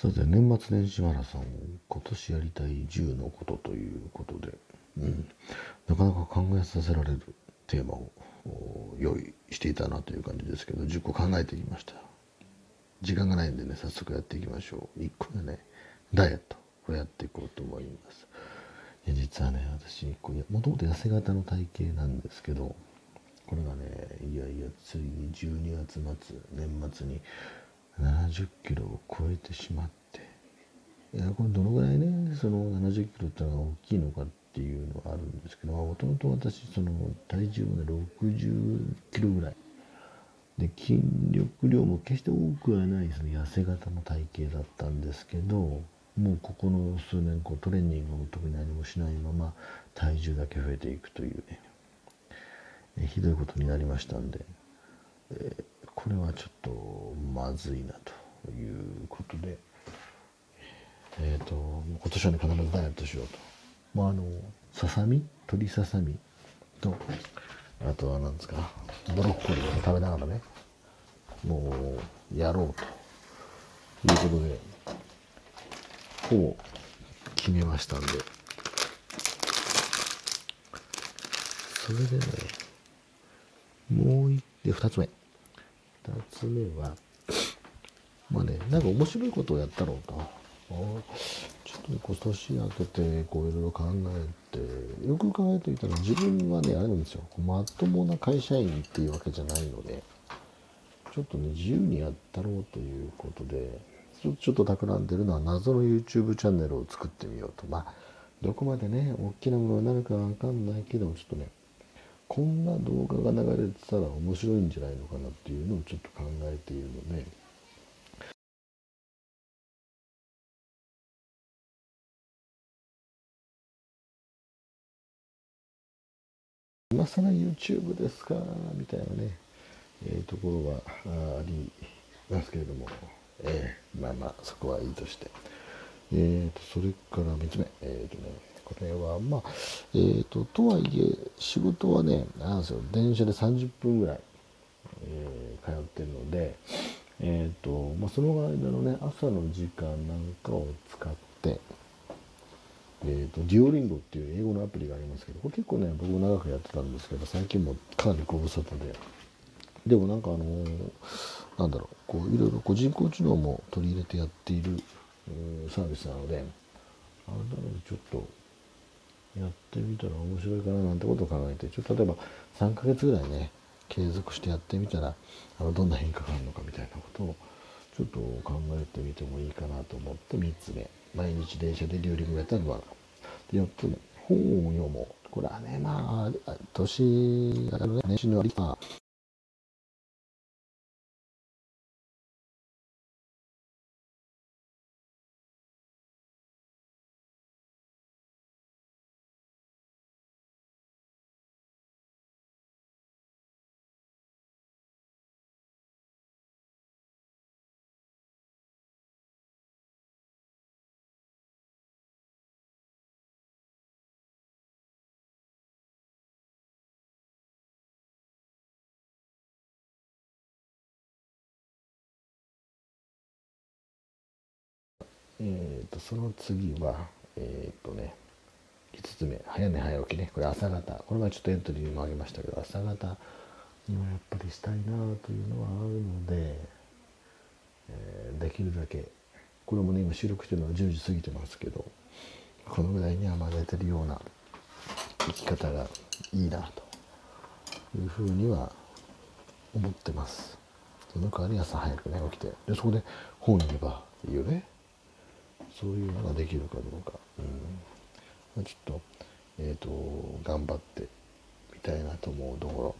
さて年末年始マラソン今年やりたい10のことということで、うん、なかなか考えさせられるテーマを用意していたなという感じですけど10個考えてきました。時間がないんでね早速やっていきましょう。1個目ねダイエット。をやっていこうと思います。いや実はね私もともと痩せ型の体型なんですけどこれがねいやいやついに12月末年末に70キロを超えてしまって。いやこれどのぐらいねその70キロってのが大きいのかっていうのはあるんですけどもともと私その体重もね60キロぐらい。で筋力量も決して多くはないその痩せ型の体型だったんですけどもうここの数年こうトレーニングも特に何もしないまま体重だけ増えていくというねひどいことになりましたんで、えこれはちょっとまずいなということで、えっ、ー、と、今年はね、必ずダイエットしようと。まあ、あの、ささみ鶏ささみと、あとは何ですか、ブロッコリーを食べながらね、もう、やろうということで、ほぼ決めましたんで、それでね、もう一、で、二つ目。2つ目は、まあね、なんか面白いことをやったろうと。ちょっとね、こう年明けて、こういろいろ考えて、よく考えてみたら自分はね、あれなんですよ。まともな会社員っていうわけじゃないので、ちょっとね、自由にやったろうということで、ちょっと企んでるのは謎の YouTube チャンネルを作ってみようと。まあ、どこまでね、大きなものになるかわかんないけども、ちょっとね、こんな動画が流れてたら面白いんじゃないのかなっていうのをちょっと考えているので、今更 YouTube ですかみたいなね、えー、ところはありますけれども、えー、まあまあそこはいいとして、えーと、それから3つ目、えーとね、れはまあえっ、ー、ととはいえ仕事はねなんですよ電車で30分ぐらい、えー、通ってるのでえっ、ー、とまあその間のね朝の時間なんかを使ってえーと、デュオリンゴっていう英語のアプリがありますけどこれ結構ね僕も長くやってたんですけど最近もかなりご無沙汰で。でもなんかあのー、なんだろうこういろいろこう人工知能も取り入れてやっているサービスなので改めてちょっとやってみたら面白いかななんてことを考えてちょっと例えば3ヶ月ぐらいね継続してやってみたらあのどんな変化があるのかみたいなことをちょっと考えてみてもいいかなと思って3つ目。毎日電車で料理をやったのはで4つ目。本を読もう。これはねまあ年がね年の割りまあえーと、その次はえっ、ー、とね5つ目早寝早起きね。これ朝方。この前ちょっとエントリーにもあげましたけど朝方にはやっぱりしたいなというのはあるので、えー、できるだけ。これもね今収録してるのは10時過ぎてますけどこのぐらいにはまあ寝てるような生き方がいいなというふうには思ってます。その代わり朝早くね起きて。でそこで本読めばいいよね。そういうの。ができるかどうか、うん、ちょっと,、えーと、頑張ってみたいなと思うところ。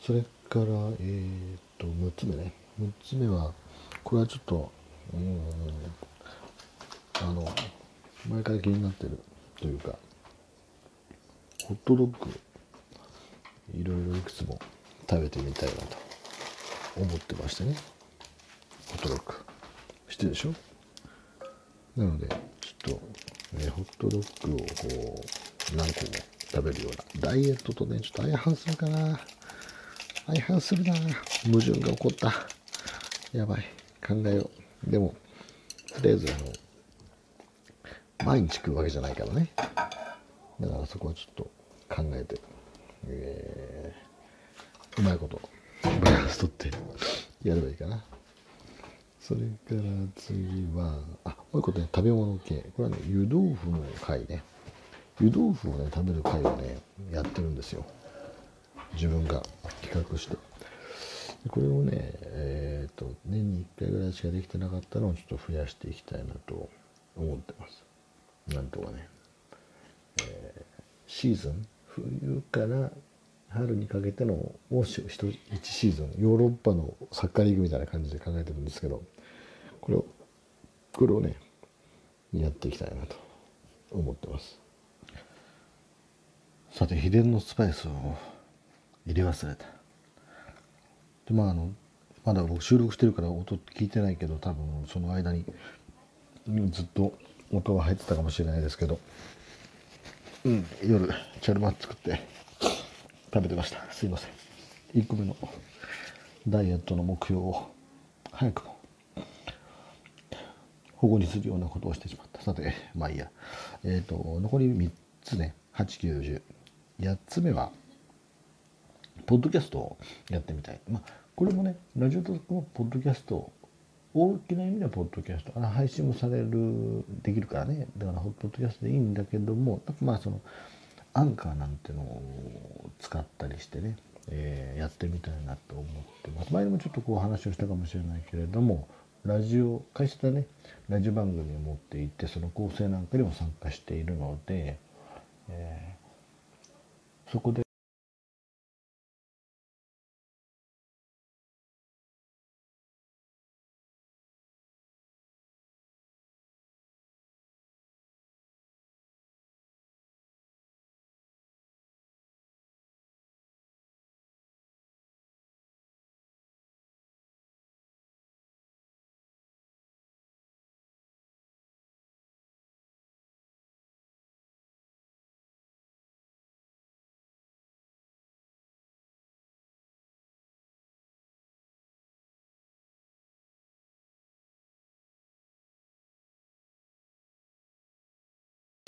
それから、えーと、と6つ目ね。6つ目はこれはちょっと、うん、あの前から気になってるというかホットドッグいろいろいくつも食べてみたいなと思ってましてね知ってでしょ？なのでちょっと、ね、ホットドッグをこう何個も食べるようなダイエットとねちょっと相反するかな。相反するな。矛盾が起こった。やばい。考えよう。でもとりあえずあの毎日食うわけじゃないからね。だからそこはちょっと考えて、えー、うまいことバランスとってやればいいかな。それから次はあもう一個ね食べ物系。これはね湯豆腐の回ね。湯豆腐をね食べる回をねやってるんですよ。自分が企画して。これをねえっ、ー、と年に1回ぐらいしかできてなかったのをちょっと増やしていきたいなと思ってます。なんとかね、えー、シーズン？冬から春にかけてのもう1シーズン。ヨーロッパのサッカーリーグみたいな感じで考えてるんですけど。これをこれをねやっていきたいなと思ってます。さて秘伝のスパイスを入れ忘れた。でまああのまだ僕収録してるから音聞いてないけど多分その間にずっと音が入ってたかもしれないですけどうん夜チャルマ作って食べてました。すいません。1個目のダイエットの目標を早くも保護にするようなことをしてしまった。さてまあいいや。えっ、ー、と残り3つね。8、9、10。8つ目はポッドキャストをやってみたい。まあこれもねラジオトークもポッドキャスト大きな意味ではポッドキャスト。あの配信もされるできるからね。だからポッドキャストでいいんだけどもまあそのアンカーなんてのを使ったりしてね、えー、やってみたいなと思ってます。前にもちょっとこう話をしたかもしれないけれどもラジオ会社でねラジオ番組を持っていてその構成なんかにも参加しているので、えー、そこで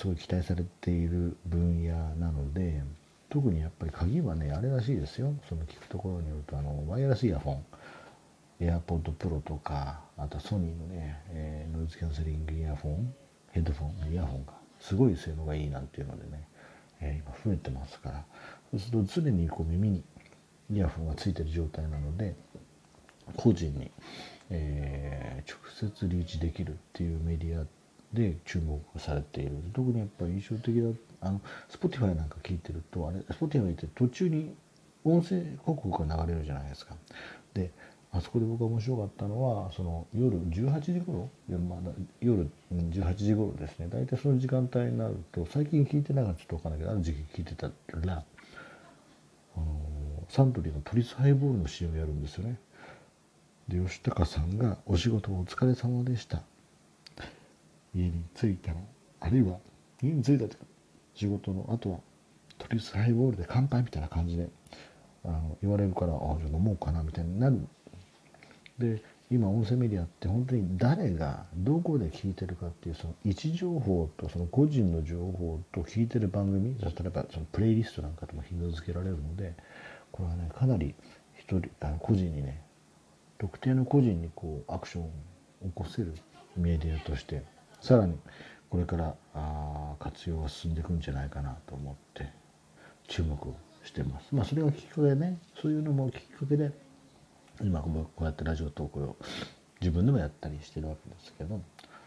すごい期待されている分野なので特にやっぱり鍵はねあれらしいですよ。その聞くところによるとあのワイヤレスイヤホン AirPod Pro とかあとソニーのね、えー、ノイズキャンセリングイヤホンヘッドフォンイヤホンがすごい性能がいいなんていうのでね、えー、今増えてますから。そうすると常にこう耳にイヤホンがついてる状態なので個人に、えー、直接リーチできるっていうメディアってで注目されている。特にやっぱり印象的だあの Spotify なんか聞いてるとあれ Spotify って途中に音声広告が流れるじゃないですか。であそこで僕が面白かったのはその夜18時頃まだ夜18時頃ですね。大体その時間帯になると最近聞いてなかったちょっと分かんないけどある時期聞いてたらあのサントリーのトリスハイボールの CM やるんですよね。で吉高さんが「お仕事お疲れ様でした」家に着いたらあるいは家に着いたとか仕事のあとはとりあえずハイボールで乾杯みたいな感じであの言われるからあじゃあ飲もうかなみたいになる。で今音声メディアって本当に誰がどこで聞いてるかっていうその位置情報とその個人の情報と聞いてる番組例えばそのプレイリストなんかとも紐付けられるのでこれはねかなり一人あの個人にね特定の個人にこうアクションを起こせるメディアとしてさらにこれからあ活用が進んでいくんじゃないかなと思って注目してます。まあそれがきっかけでねそういうのもきっかけで今こうやってラジオトークを自分でもやったりしてるわけですけど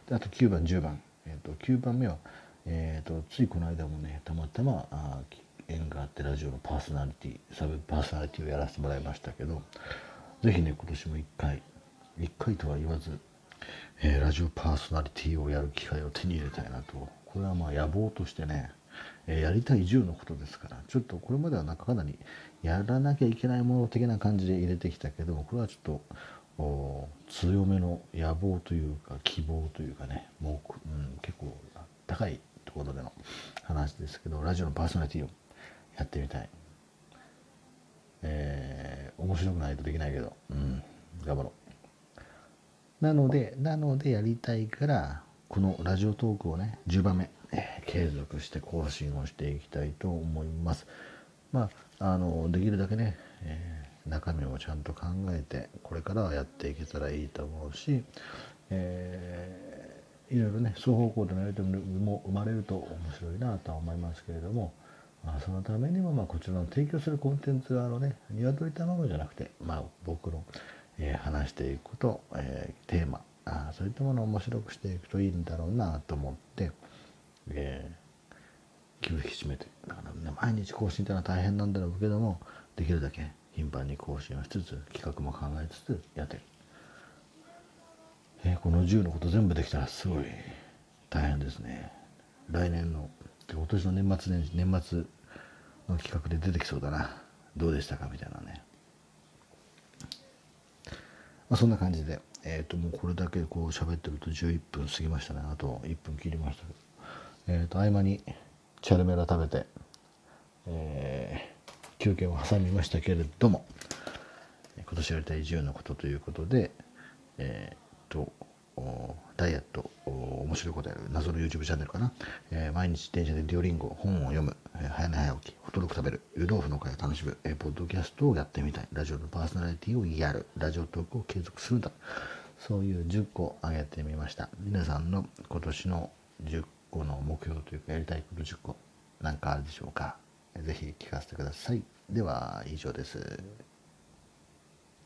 であと9番10番、えーと、9番目は、えーと、ついこの間もねたまたまあ縁があってラジオのパーソナリティサブパーソナリティをやらせてもらいましたけど是非ね今年も1回1回とは言わずえー、ラジオパーソナリティをやる機会を手に入れたいなとこれはまあ野望としてね、えー、やりたい10のことですからちょっとこれまではなかかなりやらなきゃいけないもの的な感じで入れてきたけどこれはちょっと強めの野望というか希望というかねもう、うん、結構高いところでの話ですけどラジオのパーソナリティをやってみたい。えー、面白くないとできないけど、うん、頑張ろう。なのでなのでやりたいからこのラジオトークをね10番目、継続して更新をしていきたいと思います。まああのできるだけね、えー、中身をちゃんと考えてこれからはやっていけたらいいと思うし、えー、いろいろね双方向でのやり取りも生まれると面白いなとは思いますけれどもまあ、そのためにもまあこちらの提供するコンテンツはあのね鶏卵じゃなくて、まあ、僕の、え、話していくこと、え、テーマ。あそういったものを面白くしていくといいんだろうなと思って、えー、気を引き締めて。だから、ね、毎日更新っていうのは大変なんだろうけどもできるだけ頻繁に更新をしつつ企画も考えつつやってる、え、この10のこと全部できたらすごい大変ですね。来年の今年の年末年始年末の企画で出てきそうだな。どうでしたか？みたいなね、まあ、そんな感じでえっ、ー、ともうこれだけこう喋ってると11分過ぎましたね。あと1分切りました。けどえっ、ー、と合間にチャルメラ食べて、えー、休憩を挟みましたけれども今年やりたい自由なことということでえっ、とダイエット面白いことやる謎の YouTube チャンネルかな、えー、毎日電車でデュオリンゴ本を読む、えー、早寝早起きホットドッグ食べる湯豆腐の会を楽しむ、えー、ポッドキャストをやってみたい。ラジオのパーソナリティをやるラジオトークを継続するんだ。そういう10個挙げてみました。皆さんの今年の10個の目標というかやりたいこと10個何かあるでしょうか。ぜひ聞かせてください。では以上です。